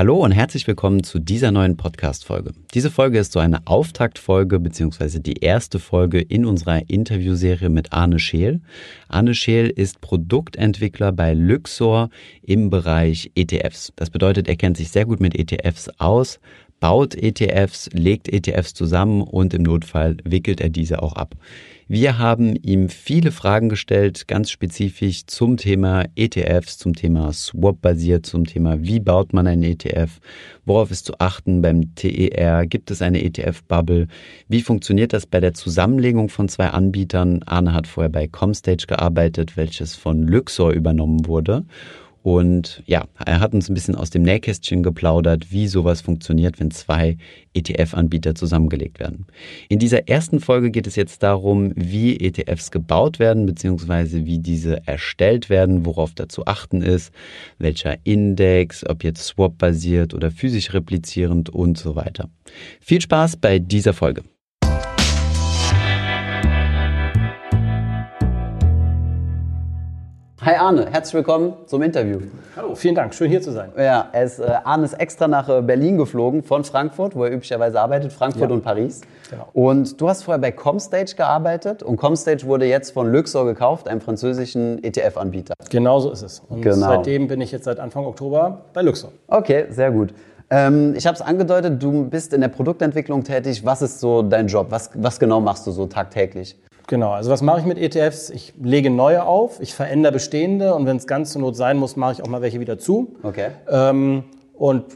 Hallo und herzlich willkommen zu dieser neuen Podcast-Folge. Diese Folge ist so eine Auftaktfolge beziehungsweise die erste Folge in unserer Interviewserie mit Arne Scheel. Arne Scheel ist Produktentwickler bei Luxor im Bereich ETFs. Das bedeutet, er kennt sich sehr gut mit ETFs aus, baut ETFs, legt ETFs zusammen und im Notfall wickelt er diese auch ab. Wir haben ihm viele Fragen gestellt, ganz spezifisch zum Thema ETFs, zum Thema Swap-basiert, zum Thema, wie baut man einen ETF, worauf ist zu achten beim TER, gibt es eine ETF-Bubble, wie funktioniert das bei der Zusammenlegung von zwei Anbietern. Arne hat vorher bei Comstage gearbeitet, welches von Luxor übernommen wurde. Und ja, er hat uns ein bisschen aus dem Nähkästchen geplaudert, wie sowas funktioniert, wenn zwei ETF-Anbieter zusammengelegt werden. In dieser ersten Folge geht es jetzt darum, wie ETFs gebaut werden, beziehungsweise wie diese erstellt werden, worauf da zu achten ist, welcher Index, ob jetzt Swap-basiert oder physisch replizierend und so weiter. Viel Spaß bei dieser Folge. Hi Arne, herzlich willkommen zum Interview. Hallo, vielen Dank, schön hier zu sein. Ja, ist, äh, Arne ist extra nach äh, Berlin geflogen von Frankfurt, wo er üblicherweise arbeitet, Frankfurt Ja. und Paris. Genau. Und du hast vorher bei Comstage gearbeitet und Comstage wurde jetzt von Luxor gekauft, einem französischen ETF-Anbieter. Genau so ist es. Und Genau. seitdem bin ich jetzt seit Anfang Oktober bei Luxor. Okay, sehr gut. Ähm, ich habe es angedeutet, du bist in der Produktentwicklung tätig. Was ist so dein Job? Was, was genau machst du so tagtäglich? Genau, also was mache ich mit ETFs? Ich lege neue auf, ich verändere bestehende und wenn es ganz zur Not sein muss, mache ich auch mal welche wieder zu. Okay. Ähm, und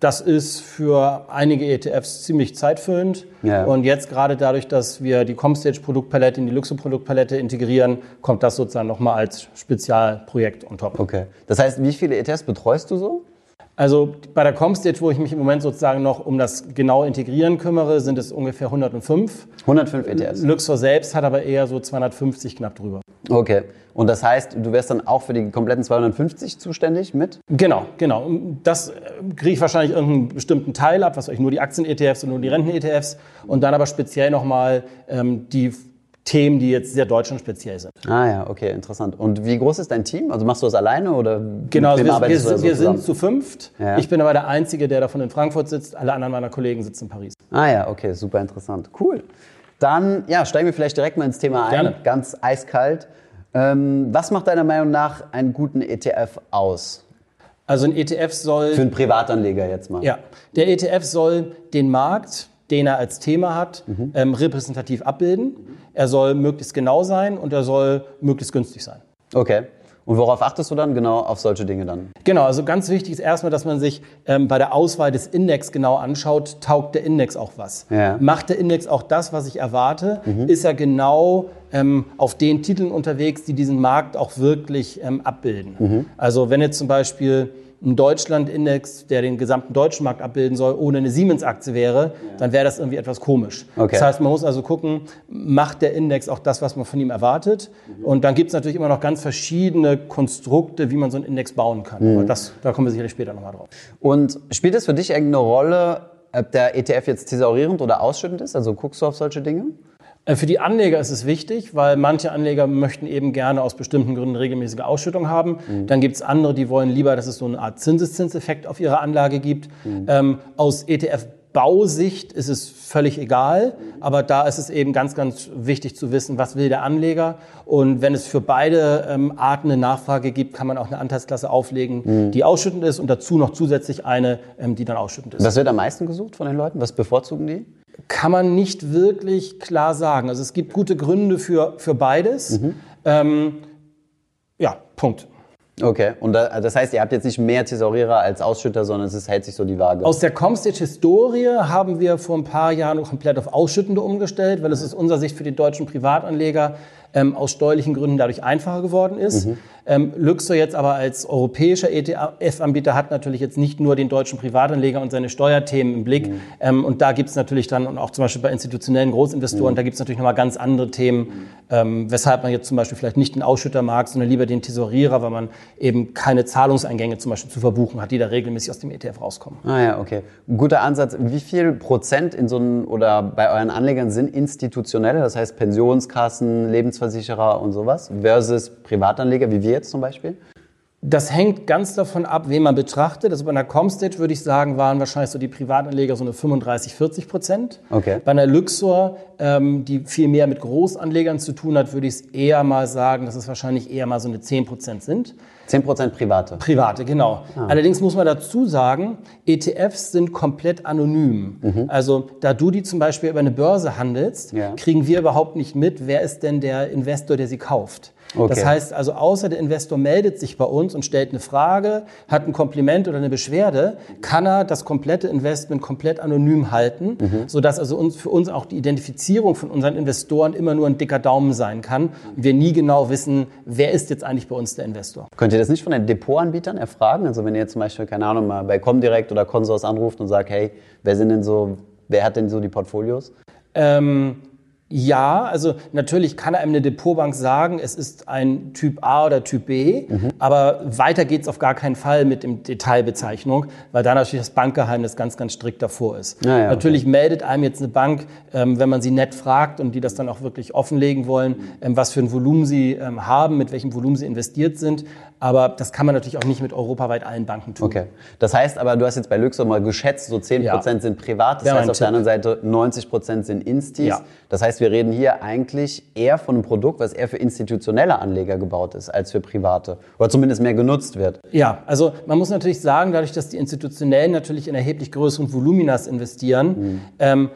das ist für einige ETFs ziemlich zeitfüllend. Ja. Und jetzt gerade dadurch, dass wir die Comstage-Produktpalette in die Luxor-Produktpalette integrieren, kommt das sozusagen nochmal als Spezialprojekt on top. Okay. Das heißt, wie viele ETFs betreust du so? Also bei der Comstage, wo ich mich im Moment sozusagen noch um das genaue Integrieren kümmere, sind es ungefähr 105. 105 ETFs. Luxor selbst hat aber eher so 250 knapp drüber. Okay. Und das heißt, du wärst dann auch für die kompletten 250 zuständig mit? Genau, genau. Das äh, kriege ich wahrscheinlich irgendeinen bestimmten Teil ab, was ich, nur die Aktien-ETFs und nur die Renten-ETFs und dann aber speziell nochmal ähm, die Themen, die jetzt sehr deutschlandspeziell sind. Ah ja, okay, interessant. Und wie groß ist dein Team? Also machst du das alleine oder Genau, also wir, wir, sind, so wir sind zu fünft. Ja. Ich bin aber der Einzige, der davon in Frankfurt sitzt. Alle anderen meiner Kollegen sitzen in Paris. Ah ja, okay, super interessant. Cool. Dann ja, steigen wir vielleicht direkt mal ins Thema ein. Gerne. Ganz eiskalt. Ähm, was macht deiner Meinung nach einen guten ETF aus? Also ein ETF soll... Für einen Privatanleger jetzt mal. Ja, der ETF soll den Markt, den er als Thema hat, Mhm. ähm, repräsentativ abbilden. Er soll möglichst genau sein und er soll möglichst günstig sein. Okay. Und worauf achtest du dann? Genau auf solche Dinge dann. Genau, also ganz wichtig ist erstmal, dass man sich ähm, bei der Auswahl des Index genau anschaut, taugt der Index auch was? Ja. Macht der Index auch das, was ich erwarte? Ist er genau ähm, auf den Titeln unterwegs, die diesen Markt auch wirklich ähm, abbilden? Also wenn jetzt zum Beispiel ein Deutschland-Index, der den gesamten deutschen Markt abbilden soll, ohne eine Siemens-Aktie wäre, dann wäre das irgendwie etwas komisch. Okay. Das heißt, man muss also gucken, macht der Index auch das, was man von ihm erwartet? Und dann gibt es natürlich immer noch ganz verschiedene Konstrukte, wie man so einen Index bauen kann. Aber das, da kommen wir sicherlich später nochmal drauf. Und spielt es für dich irgendeine Rolle, ob der ETF jetzt thesaurierend oder ausschüttend ist? Also guckst du auf solche Dinge? Äh, Für die Anleger ist es wichtig, weil manche Anleger möchten eben gerne aus bestimmten Gründen regelmäßige Ausschüttung haben. Dann gibt es andere, die wollen lieber, dass es so eine Art Zinseszinseffekt auf ihre Anlage gibt. Ähm, aus ETF-Bausicht ist es völlig egal, aber da ist es eben ganz, ganz wichtig zu wissen, was will der Anleger. Und wenn es für beide ähm, Arten eine Nachfrage gibt, kann man auch eine Anteilsklasse auflegen, die ausschüttend ist und dazu noch zusätzlich eine, ähm, die dann ausschüttend ist. Was wird am meisten gesucht von den Leuten? Was bevorzugen die? Kann man nicht wirklich klar sagen. Also es gibt gute Gründe für, für beides. Ähm, ja, Punkt. Okay. Und da, das heißt, ihr habt jetzt nicht mehr Thesaurierer als Ausschütter, sondern es ist, hält sich so die Waage. Aus der Comstage-Historie haben wir vor ein paar Jahren komplett auf Ausschüttende umgestellt, weil es aus unserer Sicht für die deutschen Privatanleger ähm, aus steuerlichen Gründen dadurch einfacher geworden ist. Ähm, Luxor jetzt aber als europäischer ETF-Anbieter hat natürlich jetzt nicht nur den deutschen Privatanleger und seine Steuerthemen im Blick. Ähm, und da gibt es natürlich dann, und auch zum Beispiel bei institutionellen Großinvestoren, da gibt es natürlich nochmal ganz andere Themen, ähm, weshalb man jetzt zum Beispiel vielleicht nicht den Ausschütter mag, sondern lieber den Tesorierer, weil man eben keine Zahlungseingänge zum Beispiel zu verbuchen hat, die da regelmäßig aus dem ETF rauskommen. Ah ja, okay. Guter Ansatz. Wie viel Prozent in so einem oder bei euren Anlegern sind institutionelle, das heißt Pensionskassen, Lebensversicherer und sowas, versus Privatanleger, wie wir jetzt zum Beispiel? Das hängt ganz davon ab, wen man betrachtet. Also bei einer Comstage würde ich sagen, waren wahrscheinlich so die Privatanleger so eine 35, 40 Prozent. Okay. Bei einer Luxor, ähm, die viel mehr mit Großanlegern zu tun hat, würde ich es eher mal sagen, dass es wahrscheinlich eher mal so eine 10 Prozent sind. 10 Prozent private. Private, genau. Ah. Allerdings muss man dazu sagen, ETFs sind komplett anonym. Mhm. Also da du die zum Beispiel über eine Börse handelst, Ja. kriegen wir überhaupt nicht mit, wer ist denn der Investor, der sie kauft. Okay. Das heißt also, außer der Investor meldet sich bei uns und stellt eine Frage, hat ein Kompliment oder eine Beschwerde, kann er das komplette Investment komplett anonym halten, Mhm. sodass also uns, für uns auch die Identifizierung von unseren Investoren immer nur ein dicker Daumen sein kann und wir nie genau wissen, wer ist jetzt eigentlich bei uns der Investor. Könnt ihr das nicht von den Depotanbietern erfragen? Also wenn ihr jetzt zum Beispiel, keine Ahnung, mal bei Comdirect oder Consors anruft und sagt, hey, wer sind denn so, wer hat denn so die Portfolios? Ähm, ja, also natürlich kann einem eine Depotbank sagen, es ist ein Typ A oder Typ B, aber weiter geht's auf gar keinen Fall mit dem Detailbezeichnung, weil da natürlich das Bankgeheimnis ganz, ganz strikt davor ist. Ja, ja, natürlich meldet einem jetzt eine Bank, ähm, wenn man sie nett fragt und die das dann auch wirklich offenlegen wollen, ähm, was für ein Volumen sie ähm, haben, mit welchem Volumen sie investiert sind. Aber das kann man natürlich auch nicht mit europaweit allen Banken tun. Okay. Das heißt aber, du hast jetzt bei Luxor mal geschätzt, so 10% Ja. sind privat, das heißt auf der Tipp. anderen Seite 90% sind Instis. Ja. Das heißt, wir reden hier eigentlich eher von einem Produkt, was eher für institutionelle Anleger gebaut ist, als für private. Oder zumindest mehr genutzt wird. Ja, also man muss natürlich sagen, dadurch, dass die Institutionellen natürlich in erheblich größeren Voluminas investieren, ähm,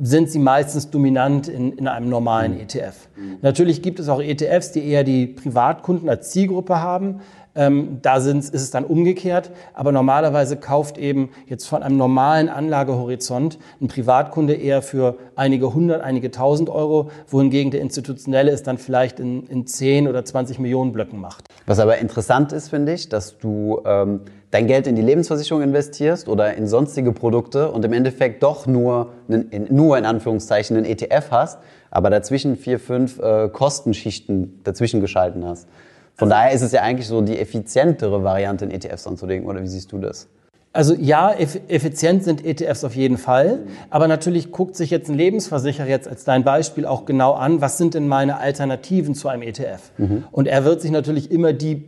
sind sie meistens dominant in, in einem normalen ETF. Natürlich gibt es auch ETFs, die eher die Privatkunden als Zielgruppe haben. Ähm, da sind, ist es dann umgekehrt. Aber normalerweise kauft eben jetzt von einem normalen Anlagehorizont ein Privatkunde eher für einige hundert, einige tausend Euro, wohingegen der Institutionelle es dann vielleicht in, in 10 oder 20 Millionen Blöcken macht. Was aber interessant ist, finde ich, dass du ähm, dein Geld in die Lebensversicherung investierst oder in sonstige Produkte und im Endeffekt doch nur, einen, in, nur in Anführungszeichen einen ETF hast, aber dazwischen vier, fünf äh, Kostenschichten dazwischen geschalten hast. Von daher ist es ja eigentlich so die effizientere Variante, in ETFs anzulegen, oder wie siehst du das? Also ja, eff effizient sind ETFs auf jeden Fall, aber natürlich guckt sich jetzt ein Lebensversicherer jetzt als dein Beispiel auch genau an, was sind denn meine Alternativen zu einem ETF? Und er wird sich natürlich immer die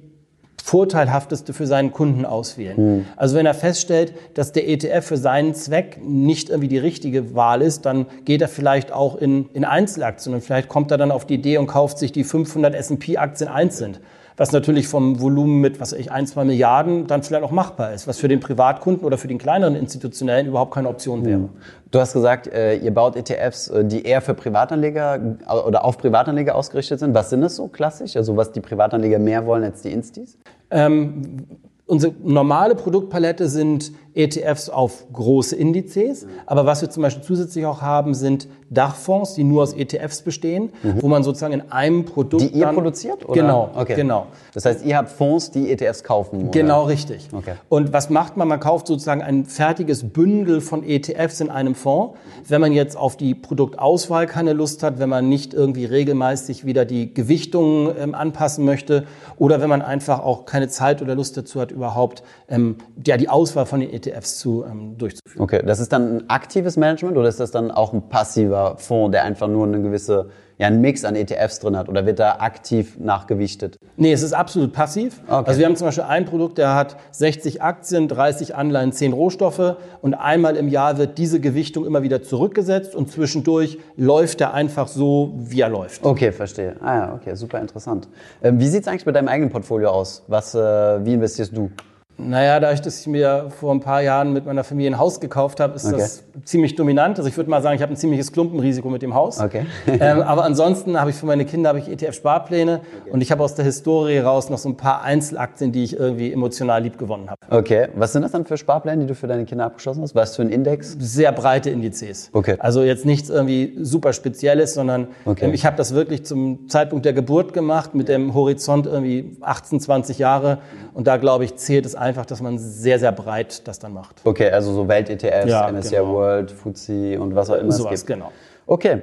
vorteilhafteste für seinen Kunden auswählen. Also wenn er feststellt, dass der ETF für seinen Zweck nicht irgendwie die richtige Wahl ist, dann geht er vielleicht auch in, in Einzelaktien und vielleicht kommt er dann auf die Idee und kauft sich die 500 S&P-Aktien einzeln. Was natürlich vom Volumen mit, was ich, ein, zwei Milliarden dann vielleicht auch machbar ist, was für den Privatkunden oder für den kleineren Institutionellen überhaupt keine Option wäre. Du hast gesagt, äh, ihr baut ETFs, äh, die eher für Privatanleger äh, oder auf Privatanleger ausgerichtet sind. Was sind das so klassisch? Also was die Privatanleger mehr wollen als die Instis? Ähm, unsere normale Produktpalette sind ETFs auf große Indizes, aber was wir zum Beispiel zusätzlich auch haben, sind Dachfonds, die nur aus ETFs bestehen, wo man sozusagen in einem Produkt Die ihr produziert? Oder? Genau, okay. genau. Das heißt, ihr habt Fonds, die ETFs kaufen? Oder? Genau richtig. Okay. Und was macht man? Man kauft sozusagen ein fertiges Bündel von ETFs in einem Fonds. Wenn man jetzt auf die Produktauswahl keine Lust hat, wenn man nicht irgendwie regelmäßig wieder die Gewichtungen ähm, anpassen möchte oder wenn man einfach auch keine Zeit oder Lust dazu hat, überhaupt ähm, ja, die Auswahl von den ETFs zu, ähm, durchzuführen. Okay, das ist dann ein aktives Management oder ist das dann auch ein passiver Fonds, der einfach nur eine gewisse, ja, einen Mix an ETFs drin hat oder wird da aktiv nachgewichtet? Nee, es ist absolut passiv. Okay. Also wir haben zum Beispiel ein Produkt, der hat 60 Aktien, 30 Anleihen, 10 Rohstoffe und einmal im Jahr wird diese Gewichtung immer wieder zurückgesetzt und zwischendurch läuft er einfach so, wie er läuft. Okay, verstehe. Ah ja, okay, super interessant. Ähm, wie sieht's eigentlich mit deinem eigenen Portfolio aus? Was, äh, wie investierst du? Naja, dadurch, dass ich mir vor ein paar Jahren mit meiner Familie ein Haus gekauft habe, ist Okay. das ziemlich dominant. Also ich würde mal sagen, ich habe ein ziemliches Klumpenrisiko mit dem Haus. Okay. ähm, aber ansonsten habe ich für meine Kinder habe ich ETF-Sparpläne und ich habe aus der Historie raus noch so ein paar Einzelaktien, die ich irgendwie emotional lieb gewonnen habe. Okay, was sind das dann für Sparpläne, die du für deine Kinder abgeschlossen hast? Was für ein Index? Sehr breite Indizes. Okay. Also jetzt nichts irgendwie super Spezielles, sondern Okay. ähm, ich habe das wirklich zum Zeitpunkt der Geburt gemacht mit dem Horizont irgendwie 18, 20 Jahre und da glaube ich zählt es einfach, dass man sehr, sehr breit das dann macht. Okay, also so Welt-ETFs, Ja, MSCI genau. World, FTSE und was auch immer es Sowas, gibt. genau. Okay,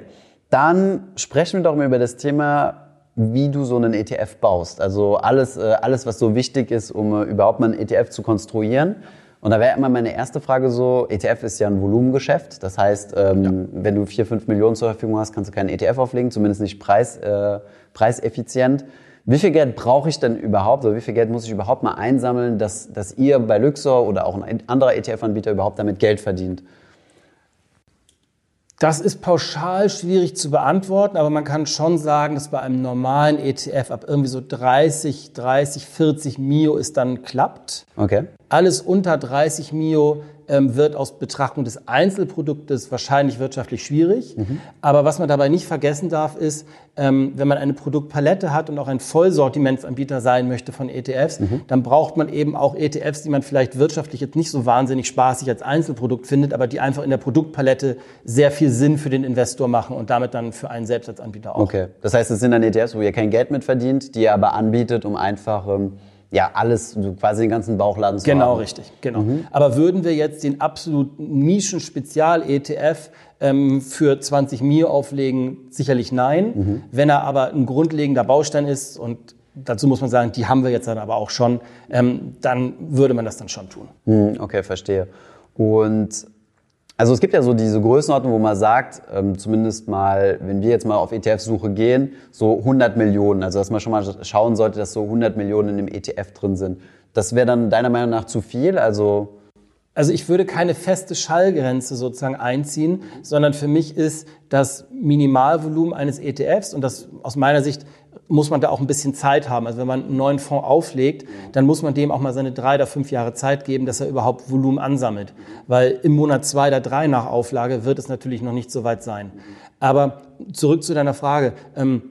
dann sprechen wir doch mal über das Thema, wie du so einen ETF baust. Also alles, äh, alles was so wichtig ist, um äh, überhaupt mal einen ETF zu konstruieren. Und da wäre immer meine erste Frage so, ETF ist ja ein Volumengeschäft. Das heißt, ähm, wenn du vier, fünf Millionen zur Verfügung hast, kannst du keinen ETF auflegen, zumindest nicht preis, äh, preiseffizient. Wie viel Geld brauche ich denn überhaupt oder wie viel Geld muss ich überhaupt mal einsammeln, dass, dass ihr bei Luxor oder auch ein anderer ETF-Anbieter überhaupt damit Geld verdient? Das ist pauschal schwierig zu beantworten, aber man kann schon sagen, dass bei einem normalen ETF ab irgendwie so 30, 30, 40 Mio es dann klappt. Okay. Alles unter 30 Mio ähm, wird aus Betrachtung des Einzelproduktes wahrscheinlich wirtschaftlich schwierig. Mhm. Aber was man dabei nicht vergessen darf, ist, ähm, wenn man eine Produktpalette hat und auch ein Vollsortimentsanbieter sein möchte von ETFs, mhm. dann braucht man eben auch ETFs, die man vielleicht wirtschaftlich jetzt nicht so wahnsinnig spaßig als Einzelprodukt findet, aber die einfach in der Produktpalette sehr viel Sinn für den Investor machen und damit dann für einen selbst als Anbieter auch. Okay, das heißt, es sind dann ETFs, wo ihr kein Geld mit verdient, die ihr aber anbietet, um einfach ähm ja, alles, quasi den ganzen Bauchladen zu Genau, haben. richtig, genau. Mhm. Aber würden wir jetzt den absoluten Nischen-Spezial-ETF ähm, für 20 Mio auflegen? Sicherlich nein. Mhm. Wenn er aber ein grundlegender Baustein ist und dazu muss man sagen, die haben wir jetzt dann aber auch schon, ähm, dann würde man das dann schon tun. Mhm, okay, verstehe. Und also es gibt ja so diese Größenordnung, wo man sagt, ähm, zumindest mal, wenn wir jetzt mal auf ETF-Suche gehen, so 100 Millionen. Also dass man schon mal schauen sollte, dass so 100 Millionen in dem ETF drin sind. Das wäre dann deiner Meinung nach zu viel? Also also ich würde keine feste Schallgrenze sozusagen einziehen, sondern für mich ist das Minimalvolumen eines ETFs und das aus meiner Sicht muss man da auch ein bisschen Zeit haben. Also wenn man einen neuen Fonds auflegt, dann muss man dem auch mal seine drei oder fünf Jahre Zeit geben, dass er überhaupt Volumen ansammelt. Weil im Monat zwei oder drei nach Auflage wird es natürlich noch nicht so weit sein. Aber zurück zu deiner Frage. Ähm,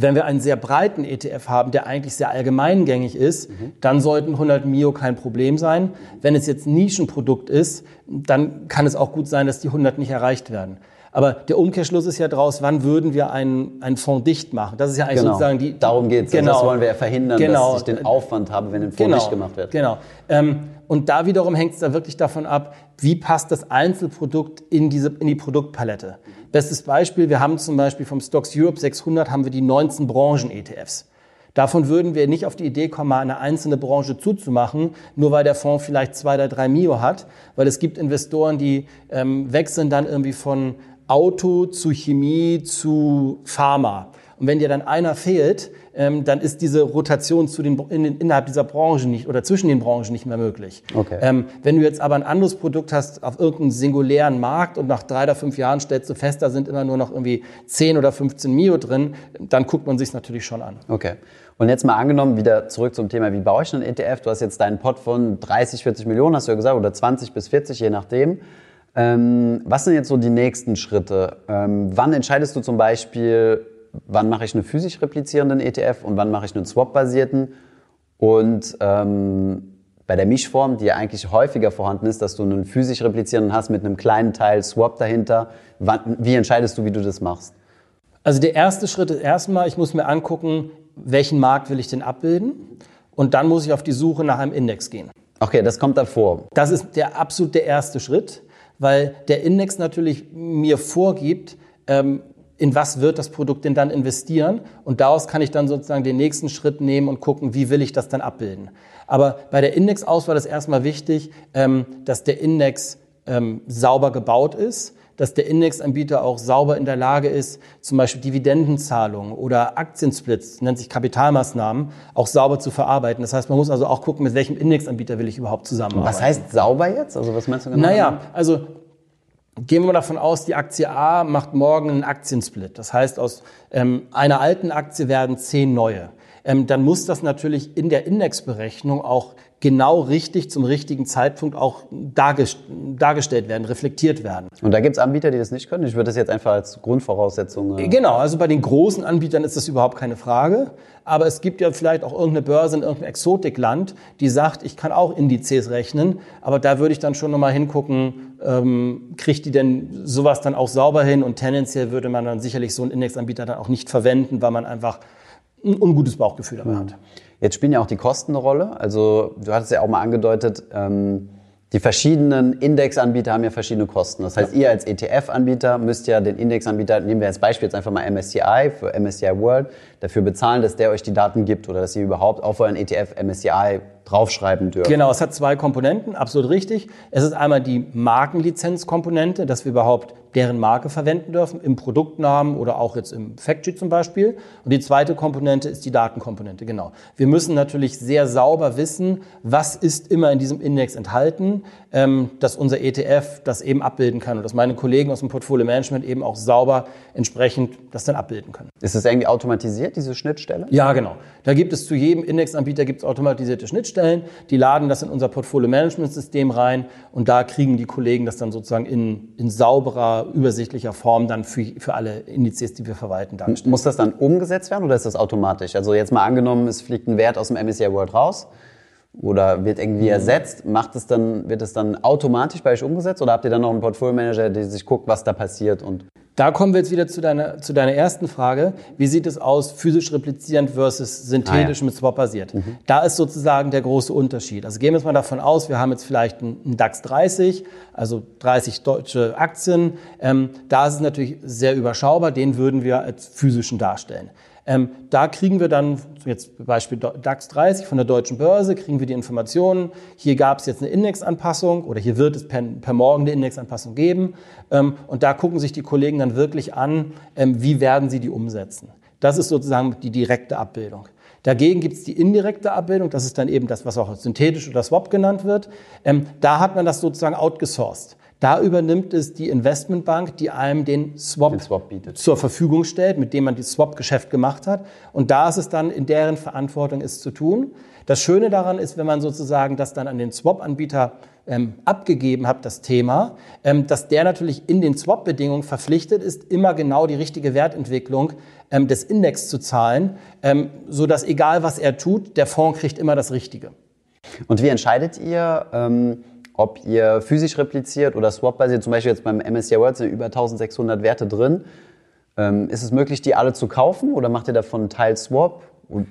wenn wir einen sehr breiten ETF haben, der eigentlich sehr allgemeingängig ist, mhm. dann sollten 100 Mio kein Problem sein. Wenn es jetzt ein Nischenprodukt ist, dann kann es auch gut sein, dass die 100 nicht erreicht werden. Aber der Umkehrschluss ist ja daraus, wann würden wir einen, einen Fonds dicht machen? Das ist ja eigentlich genau. sozusagen die. Darum geht es. Genau. das wollen wir ja verhindern, genau. dass ich den Aufwand habe, wenn ein Fonds genau. dicht gemacht wird. Genau. Ähm, und da wiederum hängt es da wirklich davon ab, wie passt das Einzelprodukt in, diese, in die Produktpalette. Bestes Beispiel, wir haben zum Beispiel vom Stocks Europe 600 haben wir die 19 Branchen-ETFs. Davon würden wir nicht auf die Idee kommen, mal eine einzelne Branche zuzumachen, nur weil der Fonds vielleicht zwei oder drei Mio hat, weil es gibt Investoren, die ähm, wechseln dann irgendwie von Auto zu Chemie zu Pharma. Und wenn dir dann einer fehlt, ähm, dann ist diese Rotation zu den, in, innerhalb dieser Branche nicht oder zwischen den Branchen nicht mehr möglich. Okay. Ähm, wenn du jetzt aber ein anderes Produkt hast auf irgendeinem singulären Markt und nach drei oder fünf Jahren stellst du fest, da sind immer nur noch irgendwie 10 oder 15 Mio drin, dann guckt man sich natürlich schon an. Okay. Und jetzt mal angenommen, wieder zurück zum Thema, wie baue ich einen ETF? Du hast jetzt deinen Pot von 30, 40 Millionen, hast du ja gesagt, oder 20 bis 40, je nachdem. Ähm, was sind jetzt so die nächsten Schritte? Ähm, wann entscheidest du zum Beispiel, wann mache ich einen physisch replizierenden ETF und wann mache ich einen Swap-basierten? Und ähm, bei der Mischform, die ja eigentlich häufiger vorhanden ist, dass du einen physisch replizierenden hast mit einem kleinen Teil Swap dahinter, wann, wie entscheidest du, wie du das machst? Also der erste Schritt ist erstmal, ich muss mir angucken, welchen Markt will ich denn abbilden? Und dann muss ich auf die Suche nach einem Index gehen. Okay, das kommt davor. Das ist der absolut der erste Schritt weil der Index natürlich mir vorgibt, ähm, in was wird das Produkt denn dann investieren und daraus kann ich dann sozusagen den nächsten Schritt nehmen und gucken, wie will ich das dann abbilden. Aber bei der Indexauswahl ist erstmal wichtig, ähm, dass der Index ähm, sauber gebaut ist, dass der Indexanbieter auch sauber in der Lage ist, zum Beispiel Dividendenzahlungen oder Aktiensplits, nennt sich Kapitalmaßnahmen, auch sauber zu verarbeiten. Das heißt, man muss also auch gucken, mit welchem Indexanbieter will ich überhaupt zusammenarbeiten. Was heißt sauber jetzt? Also was meinst du genau? Naja, also Gehen wir mal davon aus, die Aktie A macht morgen einen Aktiensplit. Das heißt, aus ähm, einer alten Aktie werden zehn neue. Ähm, dann muss das natürlich in der Indexberechnung auch genau richtig zum richtigen Zeitpunkt auch dargestellt werden, reflektiert werden. Und da gibt es Anbieter, die das nicht können? Ich würde das jetzt einfach als Grundvoraussetzung. Äh genau, also bei den großen Anbietern ist das überhaupt keine Frage. Aber es gibt ja vielleicht auch irgendeine Börse in irgendeinem Exotikland, die sagt, ich kann auch Indizes rechnen. Aber da würde ich dann schon nochmal hingucken, ähm, kriegt die denn sowas dann auch sauber hin? Und tendenziell würde man dann sicherlich so einen Indexanbieter dann auch nicht verwenden, weil man einfach ein ungutes Bauchgefühl dabei hat. Jetzt spielen ja auch die Kosten eine Rolle. Also du hattest ja auch mal angedeutet, ähm, die verschiedenen Indexanbieter haben ja verschiedene Kosten. Das heißt, ja. ihr als ETF-Anbieter müsst ja den Indexanbieter, nehmen wir als Beispiel jetzt einfach mal MSCI für MSCI World, dafür bezahlen, dass der euch die Daten gibt oder dass ihr überhaupt auf euren ETF MSCI draufschreiben dürfen. Genau, es hat zwei Komponenten, absolut richtig. Es ist einmal die Markenlizenzkomponente, dass wir überhaupt deren Marke verwenden dürfen, im Produktnamen oder auch jetzt im Factsheet zum Beispiel. Und die zweite Komponente ist die Datenkomponente, genau. Wir müssen natürlich sehr sauber wissen, was ist immer in diesem Index enthalten, ähm, dass unser ETF das eben abbilden kann und dass meine Kollegen aus dem Portfolio Management eben auch sauber entsprechend das dann abbilden können. Ist es irgendwie automatisiert, diese Schnittstelle? Ja, genau. Da gibt es zu jedem Indexanbieter gibt es automatisierte Schnittstellen. Die laden das in unser Portfolio Management System rein und da kriegen die Kollegen das dann sozusagen in, in sauberer übersichtlicher Form dann für, für alle Indizes, die wir verwalten, darstellen. Muss das dann umgesetzt werden oder ist das automatisch? Also jetzt mal angenommen, es fliegt ein Wert aus dem MSCI World raus oder wird irgendwie mhm. ersetzt, macht es dann, wird es dann automatisch bei euch umgesetzt oder habt ihr dann noch einen Portfolio Manager, der sich guckt, was da passiert und da kommen wir jetzt wieder zu deiner, zu deiner ersten Frage. Wie sieht es aus, physisch replizierend versus synthetisch ah, ja. mit Swap basiert? Mhm. Da ist sozusagen der große Unterschied. Also gehen wir jetzt mal davon aus, wir haben jetzt vielleicht einen DAX 30, also 30 deutsche Aktien. Ähm, da ist es natürlich sehr überschaubar, den würden wir als physischen darstellen. Ähm, da kriegen wir dann, jetzt Beispiel DAX 30 von der deutschen Börse, kriegen wir die Informationen, hier gab es jetzt eine Indexanpassung oder hier wird es per, per Morgen eine Indexanpassung geben. Ähm, und da gucken sich die Kollegen dann wirklich an, ähm, wie werden sie die umsetzen. Das ist sozusagen die direkte Abbildung. Dagegen gibt es die indirekte Abbildung, das ist dann eben das, was auch synthetisch oder Swap genannt wird. Ähm, da hat man das sozusagen outgesourced. Da übernimmt es die Investmentbank, die einem den Swap, den Swap zur Verfügung stellt, mit dem man das Swap-Geschäft gemacht hat. Und da ist es dann in deren Verantwortung, es zu tun. Das Schöne daran ist, wenn man sozusagen das dann an den Swap-Anbieter ähm, abgegeben hat, das Thema, ähm, dass der natürlich in den Swap-Bedingungen verpflichtet ist, immer genau die richtige Wertentwicklung ähm, des Index zu zahlen, ähm, so dass egal was er tut, der Fonds kriegt immer das Richtige. Und wie entscheidet ihr, ähm, ob ihr physisch repliziert oder swap-basiert, zum Beispiel jetzt beim MSCI World sind über 1600 Werte drin. Ähm, ist es möglich, die alle zu kaufen oder macht ihr davon Teil Swap? Und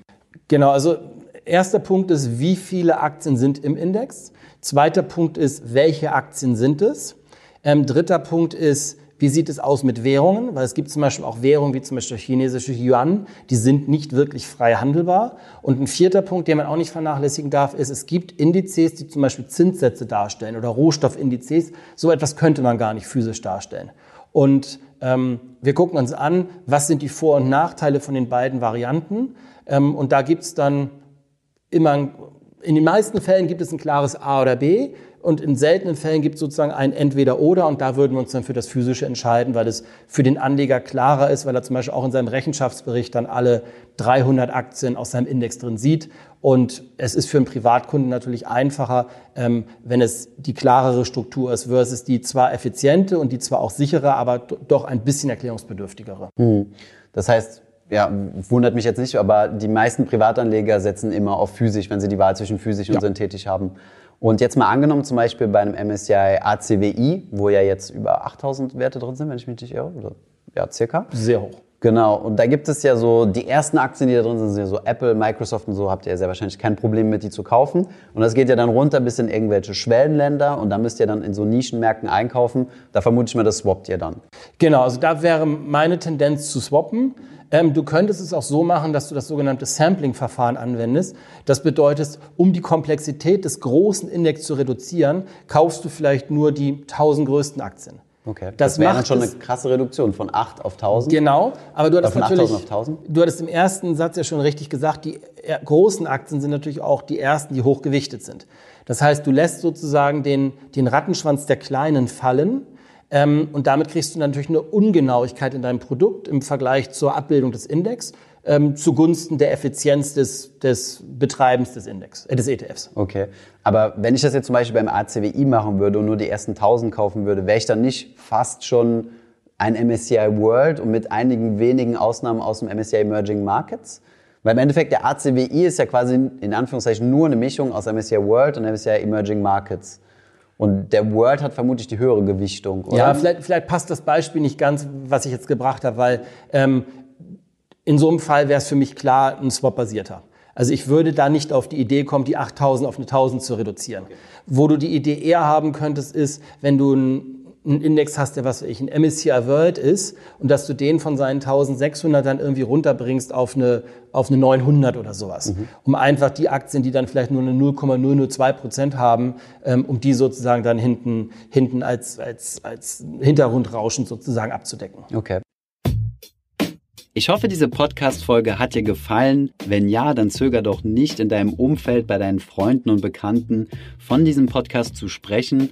genau, also erster Punkt ist, wie viele Aktien sind im Index? Zweiter Punkt ist, welche Aktien sind es? Ähm, dritter Punkt ist, wie sieht es aus mit Währungen? Weil es gibt zum Beispiel auch Währungen wie zum Beispiel chinesische Yuan, die sind nicht wirklich frei handelbar. Und ein vierter Punkt, den man auch nicht vernachlässigen darf, ist, es gibt Indizes, die zum Beispiel Zinssätze darstellen oder Rohstoffindizes. So etwas könnte man gar nicht physisch darstellen. Und ähm, wir gucken uns an, was sind die Vor- und Nachteile von den beiden Varianten. Ähm, und da gibt es dann immer, in den meisten Fällen gibt es ein klares A oder B. Und in seltenen Fällen gibt es sozusagen ein Entweder-Oder und da würden wir uns dann für das Physische entscheiden, weil es für den Anleger klarer ist, weil er zum Beispiel auch in seinem Rechenschaftsbericht dann alle 300 Aktien aus seinem Index drin sieht. Und es ist für einen Privatkunden natürlich einfacher, ähm, wenn es die klarere Struktur ist versus die zwar effiziente und die zwar auch sichere, aber doch ein bisschen erklärungsbedürftigere. Hm. Das heißt, ja, wundert mich jetzt nicht, aber die meisten Privatanleger setzen immer auf physisch, wenn sie die Wahl zwischen physisch ja. und synthetisch haben. Und jetzt mal angenommen, zum Beispiel bei einem MSCI ACWI, wo ja jetzt über 8000 Werte drin sind, wenn ich mich nicht irre, oder ja, circa. Sehr hoch. Genau, und da gibt es ja so, die ersten Aktien, die da drin sind, sind ja so Apple, Microsoft und so, habt ihr ja sehr wahrscheinlich kein Problem mit, die zu kaufen. Und das geht ja dann runter bis in irgendwelche Schwellenländer und da müsst ihr dann in so Nischenmärkten einkaufen. Da vermute ich mal, das swappt ihr dann. Genau, also da wäre meine Tendenz zu swappen. Ähm, du könntest es auch so machen, dass du das sogenannte Sampling-Verfahren anwendest. Das bedeutet, um die Komplexität des großen Index zu reduzieren, kaufst du vielleicht nur die 1000 größten Aktien. Okay. Das, das wäre dann schon eine krasse Reduktion von 8 auf 1000. Genau, aber du hattest natürlich, du hattest im ersten Satz ja schon richtig gesagt, die großen Aktien sind natürlich auch die ersten, die hochgewichtet sind. Das heißt, du lässt sozusagen den, den Rattenschwanz der Kleinen fallen ähm, und damit kriegst du natürlich eine Ungenauigkeit in deinem Produkt im Vergleich zur Abbildung des Index ähm, zugunsten der Effizienz des, des Betreibens des Index, äh, des ETFs. Okay, aber wenn ich das jetzt zum Beispiel beim ACWI machen würde und nur die ersten 1000 kaufen würde, wäre ich dann nicht fast schon ein MSCI World und mit einigen wenigen Ausnahmen aus dem MSCI Emerging Markets? Weil im Endeffekt der ACWI ist ja quasi in Anführungszeichen nur eine Mischung aus MSCI World und MSCI Emerging Markets. Und der World hat vermutlich die höhere Gewichtung, oder? Ja, vielleicht, vielleicht passt das Beispiel nicht ganz, was ich jetzt gebracht habe, weil ähm, in so einem Fall wäre es für mich klar ein Swap-basierter. Also ich würde da nicht auf die Idee kommen, die 8000 auf eine 1000 zu reduzieren. Okay. Wo du die Idee eher haben könntest, ist, wenn du ein einen Index hast, der was weiß ich, ein MSCI World ist und dass du den von seinen 1600 dann irgendwie runterbringst auf eine, auf eine 900 oder sowas. Mhm. Um einfach die Aktien, die dann vielleicht nur eine 0,002 Prozent haben, ähm, um die sozusagen dann hinten, hinten als, als, als Hintergrundrauschen sozusagen abzudecken. Okay. Ich hoffe, diese Podcast-Folge hat dir gefallen. Wenn ja, dann zöger doch nicht in deinem Umfeld bei deinen Freunden und Bekannten von diesem Podcast zu sprechen.